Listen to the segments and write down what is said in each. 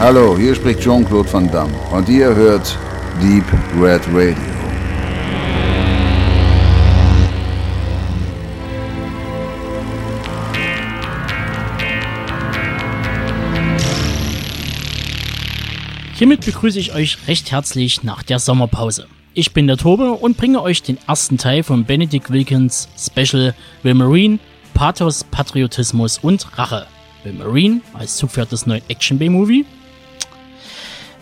Hallo, hier spricht Jean-Claude Van Damme und ihr hört Deep Red Radio. Hiermit begrüße ich euch recht herzlich nach der Sommerpause. Ich bin der Tobe und bringe euch den ersten Teil von Benedict Wilkins Special The Marine, Pathos, Patriotismus und Rache. The Marine als Zugpferd des neuen Action-B-Movie.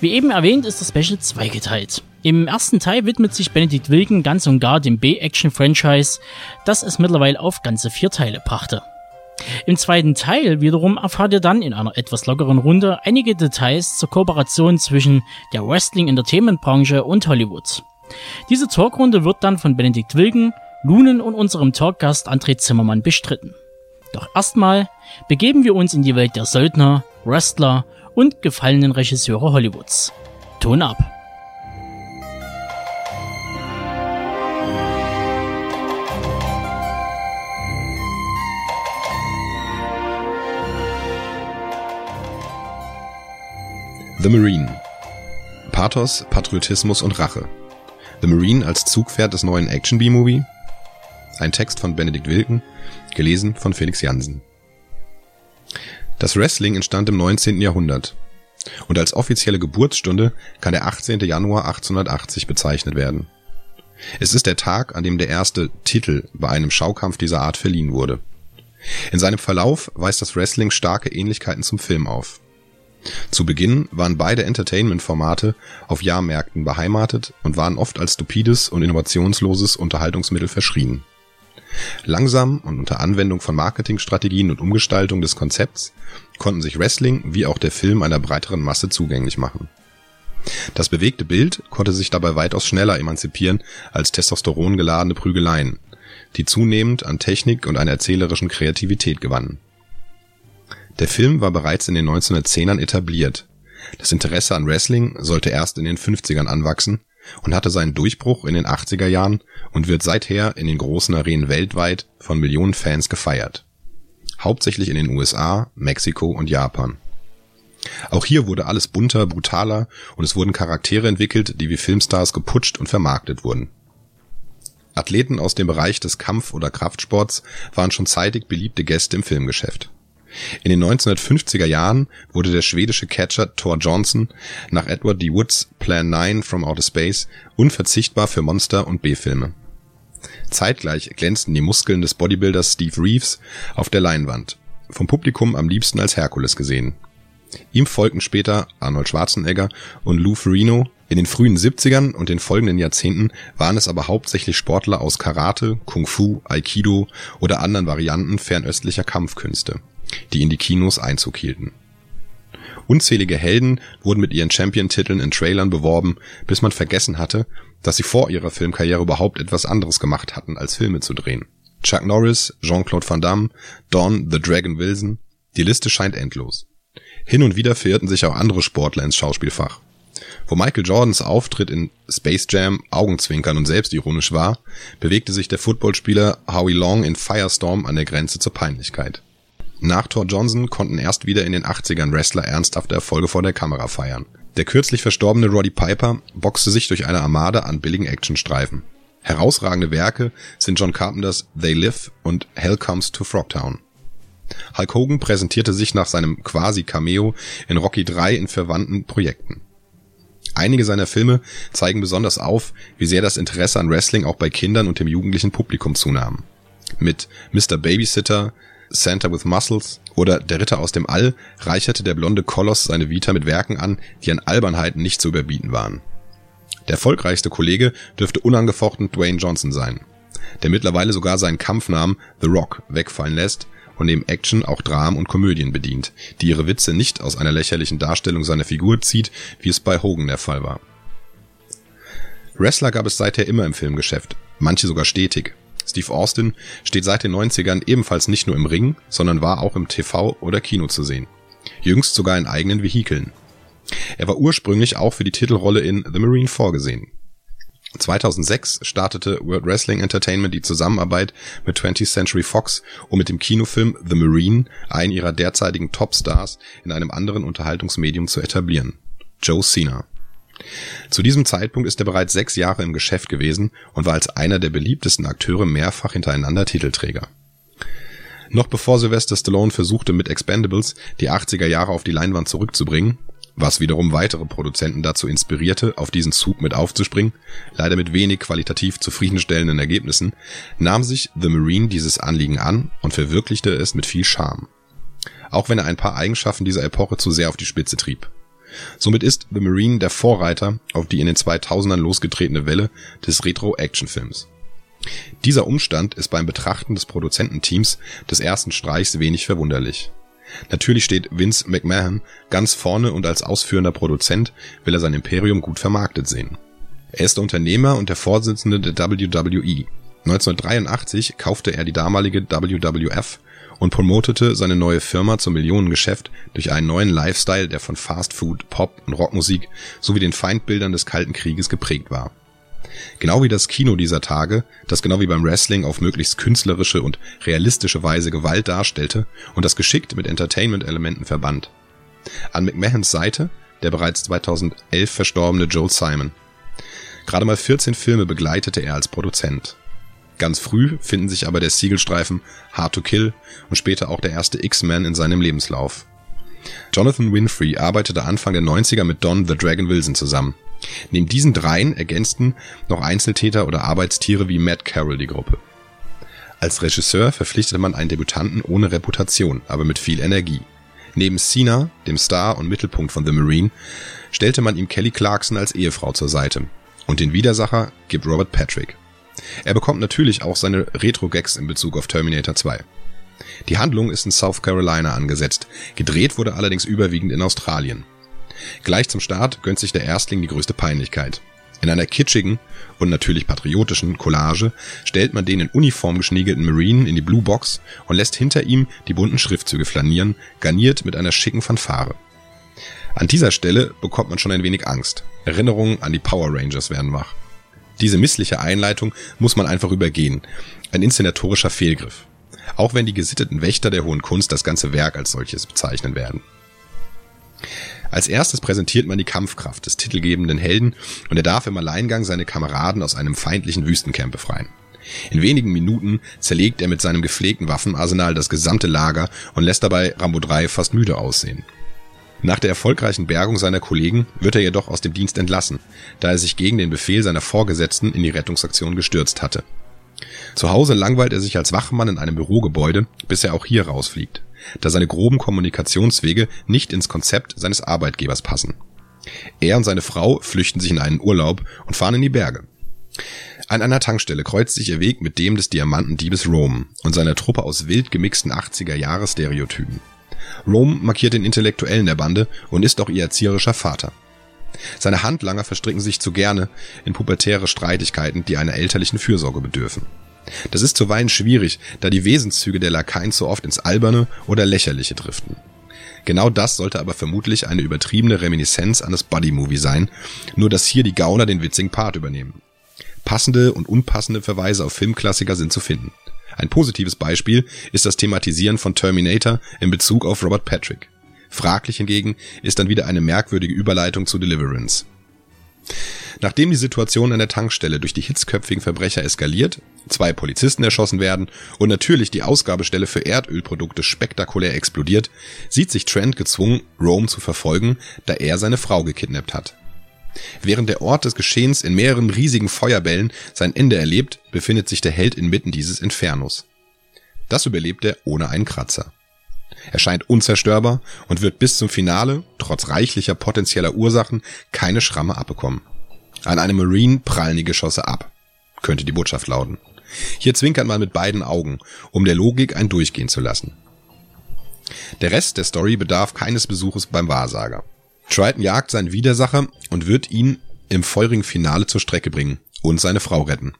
Wie eben erwähnt ist das Special zweigeteilt. Im ersten Teil widmet sich Benedict Wilken ganz und gar dem B-Action-Franchise, das es mittlerweile auf ganze vier Teile brachte. Im zweiten Teil wiederum erfahrt ihr dann in einer etwas lockeren Runde einige Details zur Kooperation zwischen der Wrestling-Entertainment-Branche und Hollywood. Diese Talkrunde wird dann von Benedikt Wilken, Lunen und unserem Talkgast André Zimmermann bestritten. Doch erstmal begeben wir uns in die Welt der Söldner, Wrestler und gefallenen Regisseure Hollywoods. Ton ab! The Marine. Pathos, Patriotismus und Rache. The Marine als Zugpferd des neuen Action-B-Movie. Ein Text von Benedikt Wilken, gelesen von Felix Jansen. Das Wrestling entstand im 19. Jahrhundert und als offizielle Geburtsstunde kann der 18. Januar 1880 bezeichnet werden. Es ist der Tag, an dem der erste Titel bei einem Schaukampf dieser Art verliehen wurde. In seinem Verlauf weist das Wrestling starke Ähnlichkeiten zum Film auf. Zu Beginn waren beide Entertainment-Formate auf Jahrmärkten beheimatet und waren oft als stupides und innovationsloses Unterhaltungsmittel verschrien. Langsam und unter Anwendung von Marketingstrategien und Umgestaltung des Konzepts konnten sich Wrestling wie auch der Film einer breiteren Masse zugänglich machen. Das bewegte Bild konnte sich dabei weitaus schneller emanzipieren als testosterongeladene Prügeleien, die zunehmend an Technik und einer erzählerischen Kreativität gewannen der Film war bereits in den 1910ern etabliert. Das Interesse an Wrestling sollte erst in den 50ern anwachsen und hatte seinen Durchbruch in den 80er Jahren und wird seither in den großen Arenen weltweit von Millionen Fans gefeiert. Hauptsächlich in den USA, Mexiko und Japan. Auch hier wurde alles bunter, brutaler und es wurden Charaktere entwickelt, die wie Filmstars geputscht und vermarktet wurden. Athleten aus dem Bereich des Kampf- oder Kraftsports waren schon zeitig beliebte Gäste im Filmgeschäft in den 1950er Jahren wurde der schwedische Catcher Thor Johnson nach Edward D. Woods Plan 9 from Outer Space unverzichtbar für Monster und B-Filme. Zeitgleich glänzten die Muskeln des Bodybuilders Steve Reeves auf der Leinwand, vom Publikum am liebsten als Herkules gesehen. Ihm folgten später Arnold Schwarzenegger und Lou Ferrigno. In den frühen 70ern und den folgenden Jahrzehnten waren es aber hauptsächlich Sportler aus Karate, Kung Fu, Aikido oder anderen Varianten fernöstlicher Kampfkünste die in die Kinos Einzug hielten. Unzählige Helden wurden mit ihren Champion-Titeln in Trailern beworben, bis man vergessen hatte, dass sie vor ihrer Filmkarriere überhaupt etwas anderes gemacht hatten, als Filme zu drehen. Chuck Norris, Jean-Claude Van Damme, Don The Dragon Wilson, die Liste scheint endlos. Hin und wieder verirrten sich auch andere Sportler ins Schauspielfach. Wo Michael Jordans Auftritt in Space Jam augenzwinkern und selbstironisch war, bewegte sich der Footballspieler Howie Long in Firestorm an der Grenze zur Peinlichkeit. Nach Thor Johnson konnten erst wieder in den 80ern Wrestler ernsthafte Erfolge vor der Kamera feiern. Der kürzlich verstorbene Roddy Piper boxte sich durch eine Armada an billigen Actionstreifen. Herausragende Werke sind John Carpenters They Live und Hell Comes to Frogtown. Hulk Hogan präsentierte sich nach seinem Quasi-Cameo in Rocky 3 in verwandten Projekten. Einige seiner Filme zeigen besonders auf, wie sehr das Interesse an Wrestling auch bei Kindern und dem jugendlichen Publikum zunahm. Mit Mr. Babysitter, Santa with Muscles oder Der Ritter aus dem All reicherte der blonde Koloss seine Vita mit Werken an, die an Albernheiten nicht zu überbieten waren. Der erfolgreichste Kollege dürfte unangefochten Dwayne Johnson sein, der mittlerweile sogar seinen Kampfnamen The Rock wegfallen lässt und neben Action auch Dramen und Komödien bedient, die ihre Witze nicht aus einer lächerlichen Darstellung seiner Figur zieht, wie es bei Hogan der Fall war. Wrestler gab es seither immer im Filmgeschäft, manche sogar stetig. Steve Austin steht seit den 90ern ebenfalls nicht nur im Ring, sondern war auch im TV oder Kino zu sehen. Jüngst sogar in eigenen Vehikeln. Er war ursprünglich auch für die Titelrolle in The Marine vorgesehen. 2006 startete World Wrestling Entertainment die Zusammenarbeit mit 20th Century Fox, um mit dem Kinofilm The Marine einen ihrer derzeitigen Topstars in einem anderen Unterhaltungsmedium zu etablieren: Joe Cena. Zu diesem Zeitpunkt ist er bereits sechs Jahre im Geschäft gewesen und war als einer der beliebtesten Akteure mehrfach hintereinander Titelträger. Noch bevor Sylvester Stallone versuchte, mit Expendables die 80er Jahre auf die Leinwand zurückzubringen was wiederum weitere Produzenten dazu inspirierte, auf diesen Zug mit aufzuspringen, leider mit wenig qualitativ zufriedenstellenden Ergebnissen, nahm sich The Marine dieses Anliegen an und verwirklichte es mit viel Charme. Auch wenn er ein paar Eigenschaften dieser Epoche zu sehr auf die Spitze trieb. Somit ist The Marine der Vorreiter auf die in den 2000ern losgetretene Welle des Retro-Action-Films. Dieser Umstand ist beim Betrachten des Produzententeams des ersten Streichs wenig verwunderlich. Natürlich steht Vince McMahon ganz vorne und als ausführender Produzent will er sein Imperium gut vermarktet sehen. Er ist der Unternehmer und der Vorsitzende der WWE. 1983 kaufte er die damalige WWF und promotete seine neue Firma zum Millionengeschäft durch einen neuen Lifestyle, der von Fast Food, Pop und Rockmusik sowie den Feindbildern des Kalten Krieges geprägt war Genau wie das Kino dieser Tage, das genau wie beim Wrestling auf möglichst künstlerische und realistische Weise Gewalt darstellte und das geschickt mit Entertainment-Elementen verband. An McMahons Seite der bereits 2011 verstorbene Joel Simon. Gerade mal 14 Filme begleitete er als Produzent. Ganz früh finden sich aber der Siegelstreifen Hard to Kill und später auch der erste X-Men in seinem Lebenslauf. Jonathan Winfrey arbeitete Anfang der 90er mit Don the Dragon Wilson zusammen. Neben diesen dreien ergänzten noch Einzeltäter oder Arbeitstiere wie Matt Carroll die Gruppe. Als Regisseur verpflichtete man einen Debütanten ohne Reputation, aber mit viel Energie. Neben Cena, dem Star und Mittelpunkt von The Marine, stellte man ihm Kelly Clarkson als Ehefrau zur Seite. Und den Widersacher gibt Robert Patrick. Er bekommt natürlich auch seine Retro-Gags in Bezug auf Terminator 2. Die Handlung ist in South Carolina angesetzt, gedreht wurde allerdings überwiegend in Australien. Gleich zum Start gönnt sich der Erstling die größte Peinlichkeit. In einer kitschigen und natürlich patriotischen Collage stellt man den in Uniform geschniegelten Marine in die Blue Box und lässt hinter ihm die bunten Schriftzüge flanieren, garniert mit einer schicken Fanfare. An dieser Stelle bekommt man schon ein wenig Angst. Erinnerungen an die Power Rangers werden wach. Diese missliche Einleitung muss man einfach übergehen. Ein inszenatorischer Fehlgriff. Auch wenn die gesitteten Wächter der hohen Kunst das ganze Werk als solches bezeichnen werden. Als erstes präsentiert man die Kampfkraft des titelgebenden Helden und er darf im Alleingang seine Kameraden aus einem feindlichen Wüstencamp befreien. In wenigen Minuten zerlegt er mit seinem gepflegten Waffenarsenal das gesamte Lager und lässt dabei Rambo 3 fast müde aussehen. Nach der erfolgreichen Bergung seiner Kollegen wird er jedoch aus dem Dienst entlassen, da er sich gegen den Befehl seiner Vorgesetzten in die Rettungsaktion gestürzt hatte. Zu Hause langweilt er sich als Wachmann in einem Bürogebäude, bis er auch hier rausfliegt da seine groben Kommunikationswege nicht ins Konzept seines Arbeitgebers passen. Er und seine Frau flüchten sich in einen Urlaub und fahren in die Berge. An einer Tankstelle kreuzt sich ihr Weg mit dem des Diamantendiebes Rome und seiner Truppe aus wild gemixten 80er-Jahre-Stereotypen. Rome markiert den Intellektuellen der Bande und ist auch ihr erzieherischer Vater. Seine Handlanger verstricken sich zu gerne in pubertäre Streitigkeiten, die einer elterlichen Fürsorge bedürfen. Das ist zuweilen schwierig, da die Wesenszüge der Lakaien zu oft ins Alberne oder Lächerliche driften. Genau das sollte aber vermutlich eine übertriebene Reminiszenz an das Buddy-Movie sein, nur dass hier die Gauner den witzigen Part übernehmen. Passende und unpassende Verweise auf Filmklassiker sind zu finden. Ein positives Beispiel ist das Thematisieren von Terminator in Bezug auf Robert Patrick. Fraglich hingegen ist dann wieder eine merkwürdige Überleitung zu Deliverance. Nachdem die Situation an der Tankstelle durch die hitzköpfigen Verbrecher eskaliert, zwei Polizisten erschossen werden und natürlich die Ausgabestelle für Erdölprodukte spektakulär explodiert, sieht sich Trent gezwungen, Rome zu verfolgen, da er seine Frau gekidnappt hat. Während der Ort des Geschehens in mehreren riesigen Feuerbällen sein Ende erlebt, befindet sich der Held inmitten dieses Infernos. Das überlebt er ohne einen Kratzer. Er scheint unzerstörbar und wird bis zum Finale, trotz reichlicher potenzieller Ursachen, keine Schramme abbekommen. An einem Marine prallen die Geschosse ab, könnte die Botschaft lauten. Hier zwinkert man mit beiden Augen, um der Logik ein Durchgehen zu lassen. Der Rest der Story bedarf keines Besuches beim Wahrsager. Triton jagt seinen Widersacher und wird ihn im feurigen Finale zur Strecke bringen und seine Frau retten.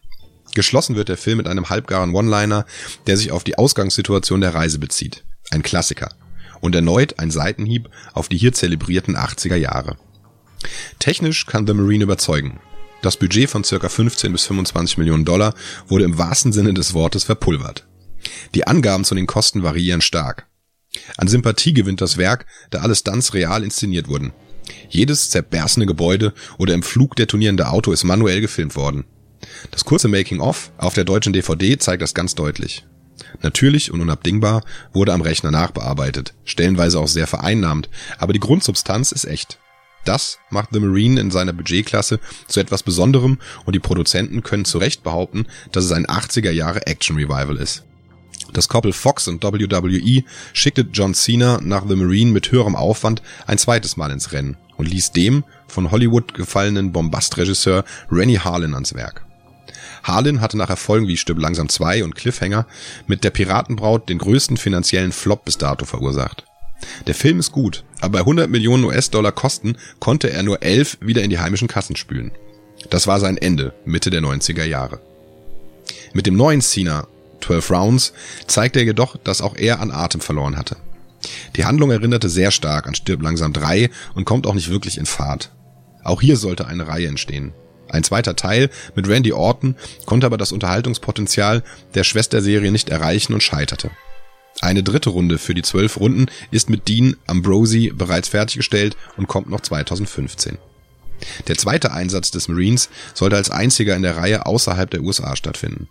Geschlossen wird der Film mit einem halbgaren One-Liner, der sich auf die Ausgangssituation der Reise bezieht. Ein Klassiker. Und erneut ein Seitenhieb auf die hier zelebrierten 80er Jahre. Technisch kann The Marine überzeugen. Das Budget von circa 15 bis 25 Millionen Dollar wurde im wahrsten Sinne des Wortes verpulvert. Die Angaben zu den Kosten variieren stark. An Sympathie gewinnt das Werk, da alle Stunts real inszeniert wurden. Jedes zerberstene Gebäude oder im Flug detonierende Auto ist manuell gefilmt worden. Das kurze Making-of auf der deutschen DVD zeigt das ganz deutlich. Natürlich und unabdingbar wurde am Rechner nachbearbeitet, stellenweise auch sehr vereinnahmt, aber die Grundsubstanz ist echt. Das macht The Marine in seiner Budgetklasse zu etwas Besonderem und die Produzenten können zu Recht behaupten, dass es ein 80er Jahre Action Revival ist. Das Koppel Fox und WWE schickte John Cena nach The Marine mit höherem Aufwand ein zweites Mal ins Rennen und ließ dem von Hollywood gefallenen Bombastregisseur Rennie Harlin ans Werk. Harlin hatte nach Erfolgen wie Stück langsam 2 und Cliffhanger mit der Piratenbraut den größten finanziellen Flop bis dato verursacht. Der Film ist gut, aber bei 100 Millionen US-Dollar Kosten konnte er nur 11 wieder in die heimischen Kassen spülen. Das war sein Ende, Mitte der 90er Jahre. Mit dem neuen Cena 12 Rounds zeigte er jedoch, dass auch er an Atem verloren hatte. Die Handlung erinnerte sehr stark an Stirb langsam 3 und kommt auch nicht wirklich in Fahrt. Auch hier sollte eine Reihe entstehen. Ein zweiter Teil mit Randy Orton konnte aber das Unterhaltungspotenzial der Schwesterserie nicht erreichen und scheiterte. Eine dritte Runde für die zwölf Runden ist mit Dean Ambrosi bereits fertiggestellt und kommt noch 2015. Der zweite Einsatz des Marines sollte als einziger in der Reihe außerhalb der USA stattfinden.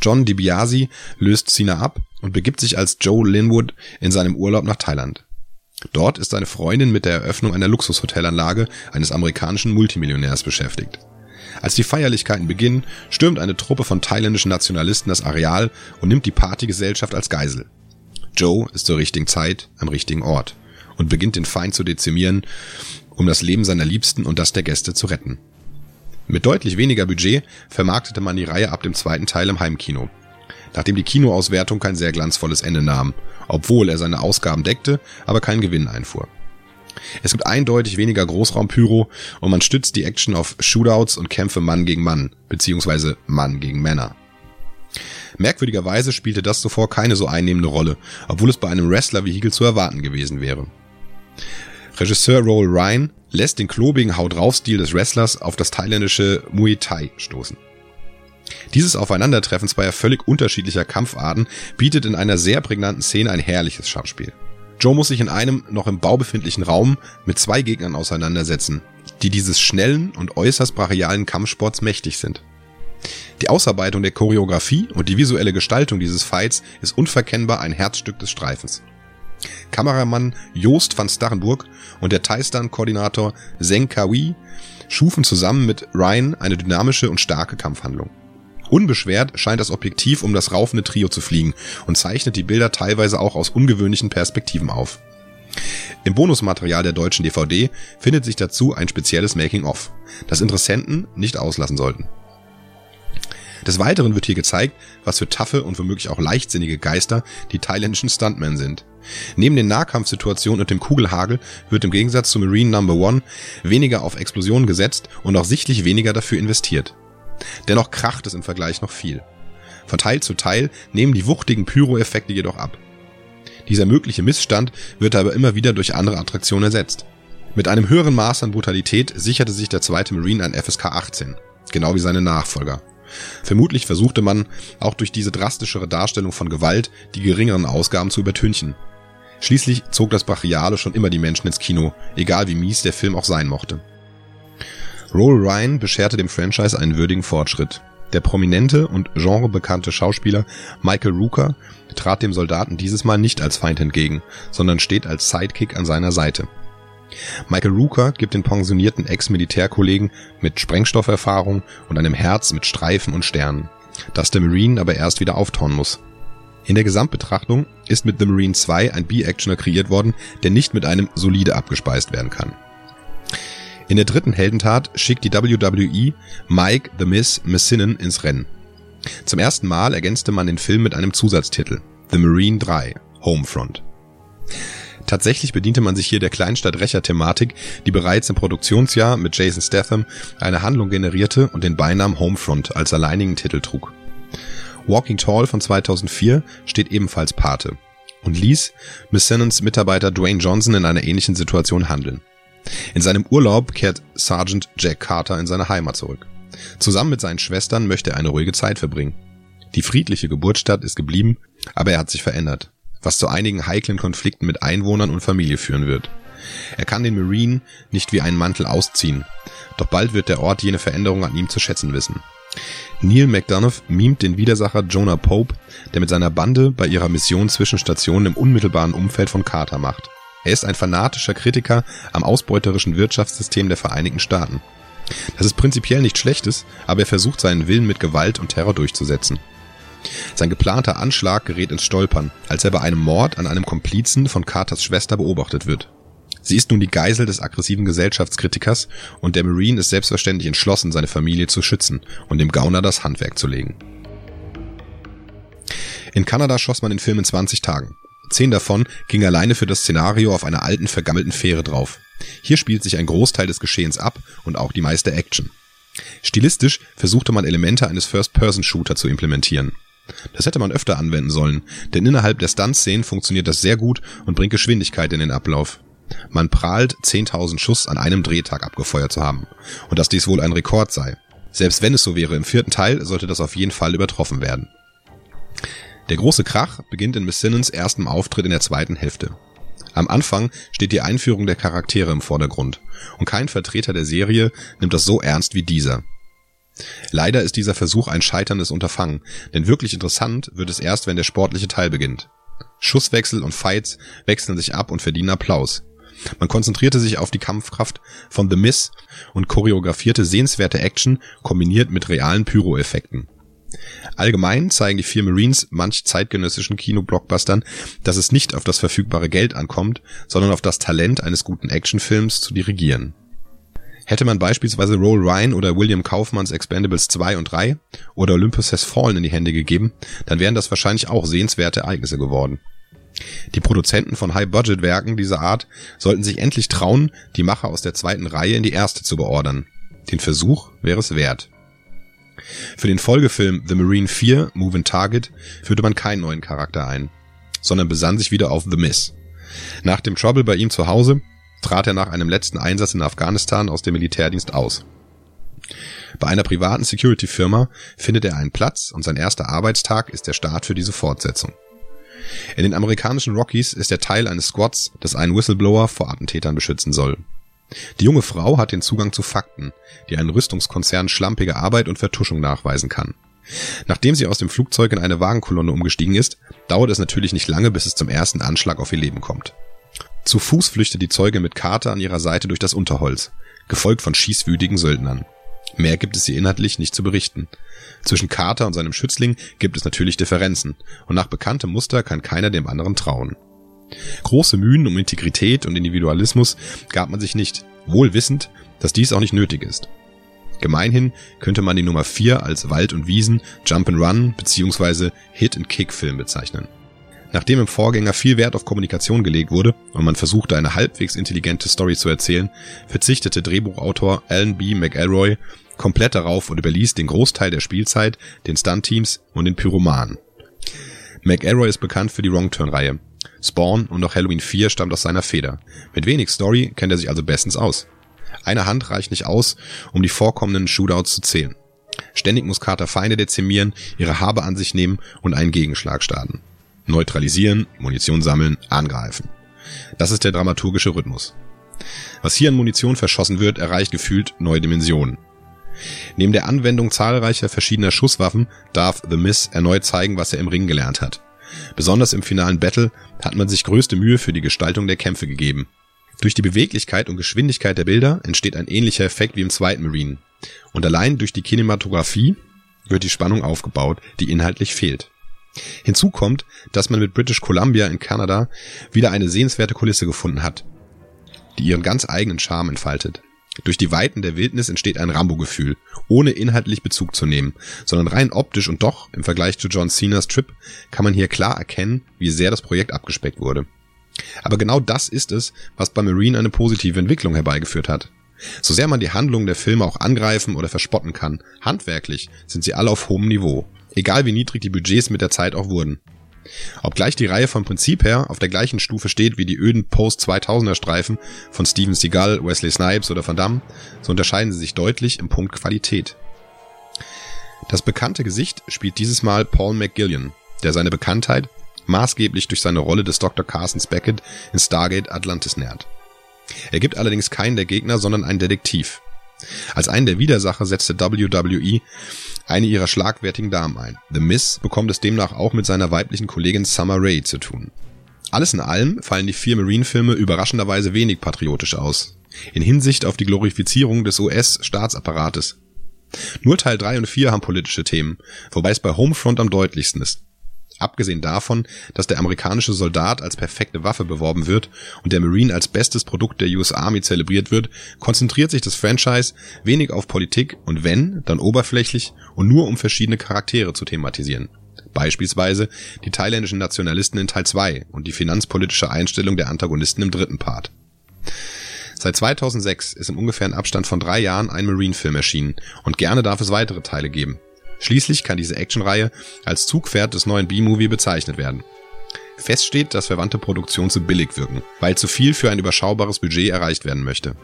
John DiBiase löst Cena ab und begibt sich als Joe Linwood in seinem Urlaub nach Thailand. Dort ist seine Freundin mit der Eröffnung einer Luxushotelanlage eines amerikanischen Multimillionärs beschäftigt. Als die Feierlichkeiten beginnen, stürmt eine Truppe von thailändischen Nationalisten das Areal und nimmt die Partygesellschaft als Geisel. Joe ist zur richtigen Zeit am richtigen Ort und beginnt den Feind zu dezimieren, um das Leben seiner Liebsten und das der Gäste zu retten. Mit deutlich weniger Budget vermarktete man die Reihe ab dem zweiten Teil im Heimkino. Nachdem die Kinoauswertung kein sehr glanzvolles Ende nahm, obwohl er seine Ausgaben deckte, aber keinen Gewinn einfuhr. Es gibt eindeutig weniger Großraumpyro und man stützt die Action auf Shootouts und Kämpfe Mann gegen Mann, beziehungsweise Mann gegen Männer. Merkwürdigerweise spielte das zuvor keine so einnehmende Rolle, obwohl es bei einem Wrestler-Vehikel zu erwarten gewesen wäre. Regisseur Roll Ryan lässt den klobigen Haut drauf Stil des Wrestlers auf das thailändische Muay Thai stoßen. Dieses Aufeinandertreffen zweier völlig unterschiedlicher Kampfarten bietet in einer sehr prägnanten Szene ein herrliches Schachspiel. Joe muss sich in einem noch im Bau befindlichen Raum mit zwei Gegnern auseinandersetzen, die dieses schnellen und äußerst brachialen Kampfsports mächtig sind. Die Ausarbeitung der Choreografie und die visuelle Gestaltung dieses Fights ist unverkennbar ein Herzstück des Streifens. Kameramann Joost van Starrenburg und der Thai-Stunt-Koordinator Zeng Kawi schufen zusammen mit Ryan eine dynamische und starke Kampfhandlung. Unbeschwert scheint das Objektiv um das raufende Trio zu fliegen und zeichnet die Bilder teilweise auch aus ungewöhnlichen Perspektiven auf. Im Bonusmaterial der deutschen DVD findet sich dazu ein spezielles Making-of, das Interessenten nicht auslassen sollten. Des Weiteren wird hier gezeigt, was für taffe und womöglich auch leichtsinnige Geister die thailändischen Stuntmen sind. Neben den Nahkampfsituationen und dem Kugelhagel wird im Gegensatz zu Marine Number One weniger auf Explosionen gesetzt und auch sichtlich weniger dafür investiert. Dennoch kracht es im Vergleich noch viel. Von Teil zu Teil nehmen die wuchtigen Pyro-Effekte jedoch ab. Dieser mögliche Missstand wird aber immer wieder durch andere Attraktionen ersetzt. Mit einem höheren Maß an Brutalität sicherte sich der zweite Marine ein FSK 18, genau wie seine Nachfolger. Vermutlich versuchte man, auch durch diese drastischere Darstellung von Gewalt, die geringeren Ausgaben zu übertünchen. Schließlich zog das Brachiale schon immer die Menschen ins Kino, egal wie mies der Film auch sein mochte. Roll Ryan bescherte dem Franchise einen würdigen Fortschritt. Der prominente und genrebekannte Schauspieler Michael Rooker trat dem Soldaten dieses Mal nicht als Feind entgegen, sondern steht als Sidekick an seiner Seite. Michael Rooker gibt den pensionierten Ex-Militärkollegen mit Sprengstofferfahrung und einem Herz mit Streifen und Sternen, das der Marine aber erst wieder auftauen muss. In der Gesamtbetrachtung ist mit The Marine 2 ein B-Actioner kreiert worden, der nicht mit einem solide abgespeist werden kann. In der dritten Heldentat schickt die WWE Mike The Miss Messinnen ins Rennen. Zum ersten Mal ergänzte man den Film mit einem Zusatztitel The Marine 3 Homefront. Tatsächlich bediente man sich hier der Kleinstadt-Rächer-Thematik, die bereits im Produktionsjahr mit Jason Statham eine Handlung generierte und den Beinamen Homefront als alleinigen Titel trug. Walking Tall von 2004 steht ebenfalls Pate und ließ Miss Sinnons Mitarbeiter Dwayne Johnson in einer ähnlichen Situation handeln. In seinem Urlaub kehrt Sergeant Jack Carter in seine Heimat zurück. Zusammen mit seinen Schwestern möchte er eine ruhige Zeit verbringen. Die friedliche Geburtsstadt ist geblieben, aber er hat sich verändert, was zu einigen heiklen Konflikten mit Einwohnern und Familie führen wird. Er kann den Marine nicht wie einen Mantel ausziehen, doch bald wird der Ort jene Veränderung an ihm zu schätzen wissen. Neil McDonough mimt den Widersacher Jonah Pope, der mit seiner Bande bei ihrer Mission zwischen Stationen im unmittelbaren Umfeld von Carter macht. Er ist ein fanatischer Kritiker am ausbeuterischen Wirtschaftssystem der Vereinigten Staaten. Das ist prinzipiell nichts Schlechtes, aber er versucht seinen Willen mit Gewalt und Terror durchzusetzen. Sein geplanter Anschlag gerät ins Stolpern, als er bei einem Mord an einem Komplizen von Carters Schwester beobachtet wird. Sie ist nun die Geisel des aggressiven Gesellschaftskritikers und der Marine ist selbstverständlich entschlossen, seine Familie zu schützen und dem Gauner das Handwerk zu legen. In Kanada schoss man den Film in 20 Tagen. Zehn davon ging alleine für das Szenario auf einer alten, vergammelten Fähre drauf. Hier spielt sich ein Großteil des Geschehens ab und auch die meiste Action. Stilistisch versuchte man Elemente eines First-Person-Shooter zu implementieren. Das hätte man öfter anwenden sollen, denn innerhalb der Stunt-Szenen funktioniert das sehr gut und bringt Geschwindigkeit in den Ablauf. Man prahlt 10.000 Schuss an einem Drehtag abgefeuert zu haben und dass dies wohl ein Rekord sei. Selbst wenn es so wäre, im vierten Teil sollte das auf jeden Fall übertroffen werden. Der große Krach beginnt in Miss Simmons erstem Auftritt in der zweiten Hälfte. Am Anfang steht die Einführung der Charaktere im Vordergrund und kein Vertreter der Serie nimmt das so ernst wie dieser. Leider ist dieser Versuch ein scheiterndes Unterfangen, denn wirklich interessant wird es erst, wenn der sportliche Teil beginnt. Schusswechsel und Fights wechseln sich ab und verdienen Applaus. Man konzentrierte sich auf die Kampfkraft von The Miss und choreografierte sehenswerte Action kombiniert mit realen Pyro-Effekten. Allgemein zeigen die vier Marines manch zeitgenössischen Kinoblockbustern, dass es nicht auf das verfügbare Geld ankommt, sondern auf das Talent eines guten Actionfilms zu dirigieren. Hätte man beispielsweise Roll Ryan oder William Kaufmanns Expendables 2 und 3 oder Olympus Has Fallen in die Hände gegeben, dann wären das wahrscheinlich auch sehenswerte Ereignisse geworden. Die Produzenten von High-Budget-Werken dieser Art sollten sich endlich trauen, die Macher aus der zweiten Reihe in die erste zu beordern. Den Versuch wäre es wert. Für den Folgefilm The Marine 4 Moving Target führte man keinen neuen Charakter ein, sondern besann sich wieder auf The Miss. Nach dem Trouble bei ihm zu Hause trat er nach einem letzten Einsatz in Afghanistan aus dem Militärdienst aus. Bei einer privaten Security-Firma findet er einen Platz und sein erster Arbeitstag ist der Start für diese Fortsetzung. In den amerikanischen Rockies ist er Teil eines Squads, das einen Whistleblower vor Attentätern beschützen soll. Die junge Frau hat den Zugang zu Fakten, die einen Rüstungskonzern schlampige Arbeit und Vertuschung nachweisen kann. Nachdem sie aus dem Flugzeug in eine Wagenkolonne umgestiegen ist, dauert es natürlich nicht lange, bis es zum ersten Anschlag auf ihr Leben kommt. Zu Fuß flüchtet die Zeuge mit Carter an ihrer Seite durch das Unterholz, gefolgt von schießwütigen Söldnern. Mehr gibt es hier inhaltlich nicht zu berichten. Zwischen Carter und seinem Schützling gibt es natürlich Differenzen, und nach bekanntem Muster kann keiner dem anderen trauen. Große Mühen um Integrität und Individualismus gab man sich nicht, wohl wissend, dass dies auch nicht nötig ist. Gemeinhin könnte man die Nummer 4 als Wald und Wiesen, Jump and Run bzw. Hit-and-Kick-Film bezeichnen. Nachdem im Vorgänger viel Wert auf Kommunikation gelegt wurde und man versuchte, eine halbwegs intelligente Story zu erzählen, verzichtete Drehbuchautor Alan B. McElroy komplett darauf und überließ den Großteil der Spielzeit den Stunt-Teams und den Pyromanen. McElroy ist bekannt für die Wrong Turn-Reihe. Spawn und auch Halloween 4 stammt aus seiner Feder. Mit wenig Story kennt er sich also bestens aus. Eine Hand reicht nicht aus, um die vorkommenden Shootouts zu zählen. Ständig muss Carter Feinde dezimieren, ihre Habe an sich nehmen und einen Gegenschlag starten. Neutralisieren, Munition sammeln, angreifen. Das ist der dramaturgische Rhythmus. Was hier an Munition verschossen wird, erreicht gefühlt neue Dimensionen. Neben der Anwendung zahlreicher verschiedener Schusswaffen darf The Miss erneut zeigen, was er im Ring gelernt hat. Besonders im finalen Battle hat man sich größte Mühe für die Gestaltung der Kämpfe gegeben. Durch die Beweglichkeit und Geschwindigkeit der Bilder entsteht ein ähnlicher Effekt wie im zweiten Marine. Und allein durch die Kinematografie wird die Spannung aufgebaut, die inhaltlich fehlt. Hinzu kommt, dass man mit British Columbia in Kanada wieder eine sehenswerte Kulisse gefunden hat, die ihren ganz eigenen Charme entfaltet. Durch die Weiten der Wildnis entsteht ein Rambo-Gefühl, ohne inhaltlich Bezug zu nehmen, sondern rein optisch und doch, im Vergleich zu John Cenas Trip, kann man hier klar erkennen, wie sehr das Projekt abgespeckt wurde. Aber genau das ist es, was bei Marine eine positive Entwicklung herbeigeführt hat. So sehr man die Handlungen der Filme auch angreifen oder verspotten kann, handwerklich sind sie alle auf hohem Niveau, egal wie niedrig die Budgets mit der Zeit auch wurden. Obgleich die Reihe vom Prinzip her auf der gleichen Stufe steht wie die öden Post-2000er Streifen von Steven Seagal, Wesley Snipes oder Van Damme, so unterscheiden sie sich deutlich im Punkt Qualität. Das bekannte Gesicht spielt dieses Mal Paul McGillion, der seine Bekanntheit maßgeblich durch seine Rolle des Dr. Carson Beckett in Stargate Atlantis nährt. Er gibt allerdings keinen der Gegner, sondern einen Detektiv. Als einen der Widersacher setzte WWE eine ihrer schlagwertigen Damen ein. The Miss bekommt es demnach auch mit seiner weiblichen Kollegin Summer Rae zu tun. Alles in allem fallen die vier Marine-Filme überraschenderweise wenig patriotisch aus. In Hinsicht auf die Glorifizierung des US-Staatsapparates. Nur Teil 3 und 4 haben politische Themen, wobei es bei Homefront am deutlichsten ist. Abgesehen davon, dass der amerikanische Soldat als perfekte Waffe beworben wird und der Marine als bestes Produkt der US Army zelebriert wird, konzentriert sich das Franchise wenig auf Politik und wenn, dann oberflächlich und nur um verschiedene Charaktere zu thematisieren. Beispielsweise die thailändischen Nationalisten in Teil 2 und die finanzpolitische Einstellung der Antagonisten im dritten Part. Seit 2006 ist im ungefähren Abstand von drei Jahren ein Marine-Film erschienen und gerne darf es weitere Teile geben. Schließlich kann diese Actionreihe als Zugpferd des neuen B-Movie bezeichnet werden. Fest steht, dass verwandte Produktionen zu billig wirken, weil zu viel für ein überschaubares Budget erreicht werden möchte.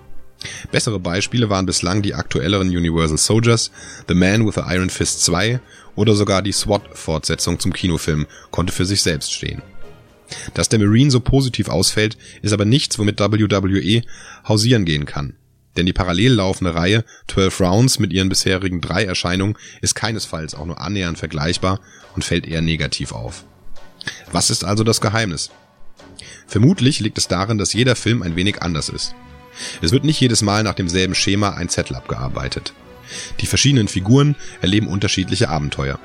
Bessere Beispiele waren bislang die aktuelleren Universal Soldiers, The Man with the Iron Fist 2 oder sogar die SWAT-Fortsetzung zum Kinofilm konnte für sich selbst stehen. Dass der Marine so positiv ausfällt, ist aber nichts, womit WWE hausieren gehen kann. Denn die parallel laufende Reihe 12 Rounds mit ihren bisherigen drei Erscheinungen ist keinesfalls auch nur annähernd vergleichbar und fällt eher negativ auf. Was ist also das Geheimnis? Vermutlich liegt es darin, dass jeder Film ein wenig anders ist. Es wird nicht jedes Mal nach demselben Schema ein Zettel abgearbeitet. Die verschiedenen Figuren erleben unterschiedliche Abenteuer.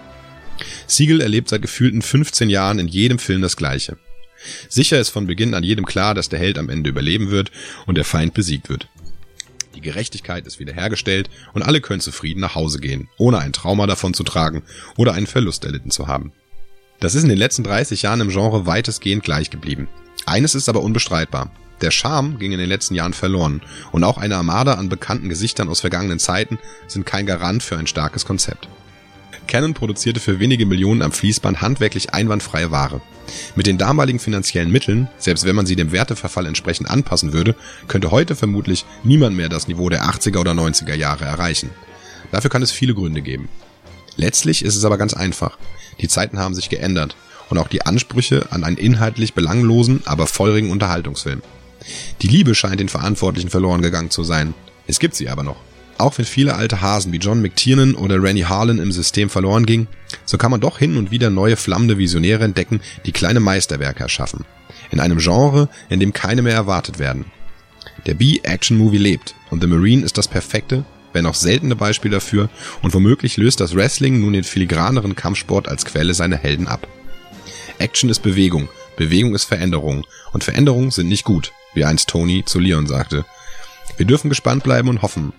Siegel erlebt seit gefühlten 15 Jahren in jedem Film das Gleiche. Sicher ist von Beginn an jedem klar, dass der Held am Ende überleben wird und der Feind besiegt wird. Die Gerechtigkeit ist wiederhergestellt und alle können zufrieden nach Hause gehen, ohne ein Trauma davon zu tragen oder einen Verlust erlitten zu haben. Das ist in den letzten 30 Jahren im Genre weitestgehend gleich geblieben. Eines ist aber unbestreitbar. Der Charme ging in den letzten Jahren verloren und auch eine Armada an bekannten Gesichtern aus vergangenen Zeiten sind kein Garant für ein starkes Konzept. Canon produzierte für wenige Millionen am Fließband handwerklich einwandfreie Ware. Mit den damaligen finanziellen Mitteln, selbst wenn man sie dem Werteverfall entsprechend anpassen würde, könnte heute vermutlich niemand mehr das Niveau der 80er oder 90er Jahre erreichen. Dafür kann es viele Gründe geben. Letztlich ist es aber ganz einfach. Die Zeiten haben sich geändert und auch die Ansprüche an einen inhaltlich belanglosen, aber feurigen Unterhaltungsfilm. Die Liebe scheint den Verantwortlichen verloren gegangen zu sein. Es gibt sie aber noch. Auch wenn viele alte Hasen wie John McTiernan oder Rennie Harlan im System verloren gingen, so kann man doch hin und wieder neue flammende Visionäre entdecken, die kleine Meisterwerke erschaffen. In einem Genre, in dem keine mehr erwartet werden. Der B-Action-Movie lebt und The Marine ist das perfekte, wenn auch seltene Beispiel dafür und womöglich löst das Wrestling nun den filigraneren Kampfsport als Quelle seiner Helden ab. Action ist Bewegung, Bewegung ist Veränderung und Veränderungen sind nicht gut, wie einst Tony zu Leon sagte. Wir dürfen gespannt bleiben und hoffen,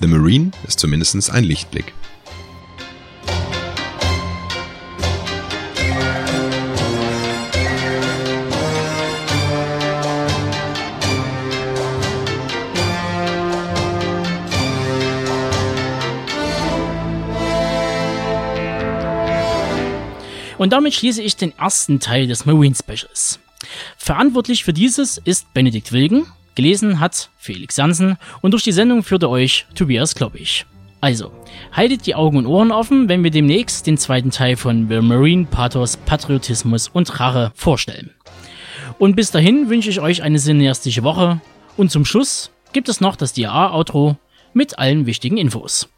The Marine ist zumindest ein Lichtblick. Und damit schließe ich den ersten Teil des Marine Specials. Verantwortlich für dieses ist Benedikt Wilgen, Gelesen hat Felix Jansen und durch die Sendung führte euch Tobias Kloppich. Also, haltet die Augen und Ohren offen, wenn wir demnächst den zweiten Teil von The Marine Pathos, Patriotismus und Rache vorstellen. Und bis dahin wünsche ich euch eine cineastische Woche und zum Schluss gibt es noch das DA-Outro mit allen wichtigen Infos.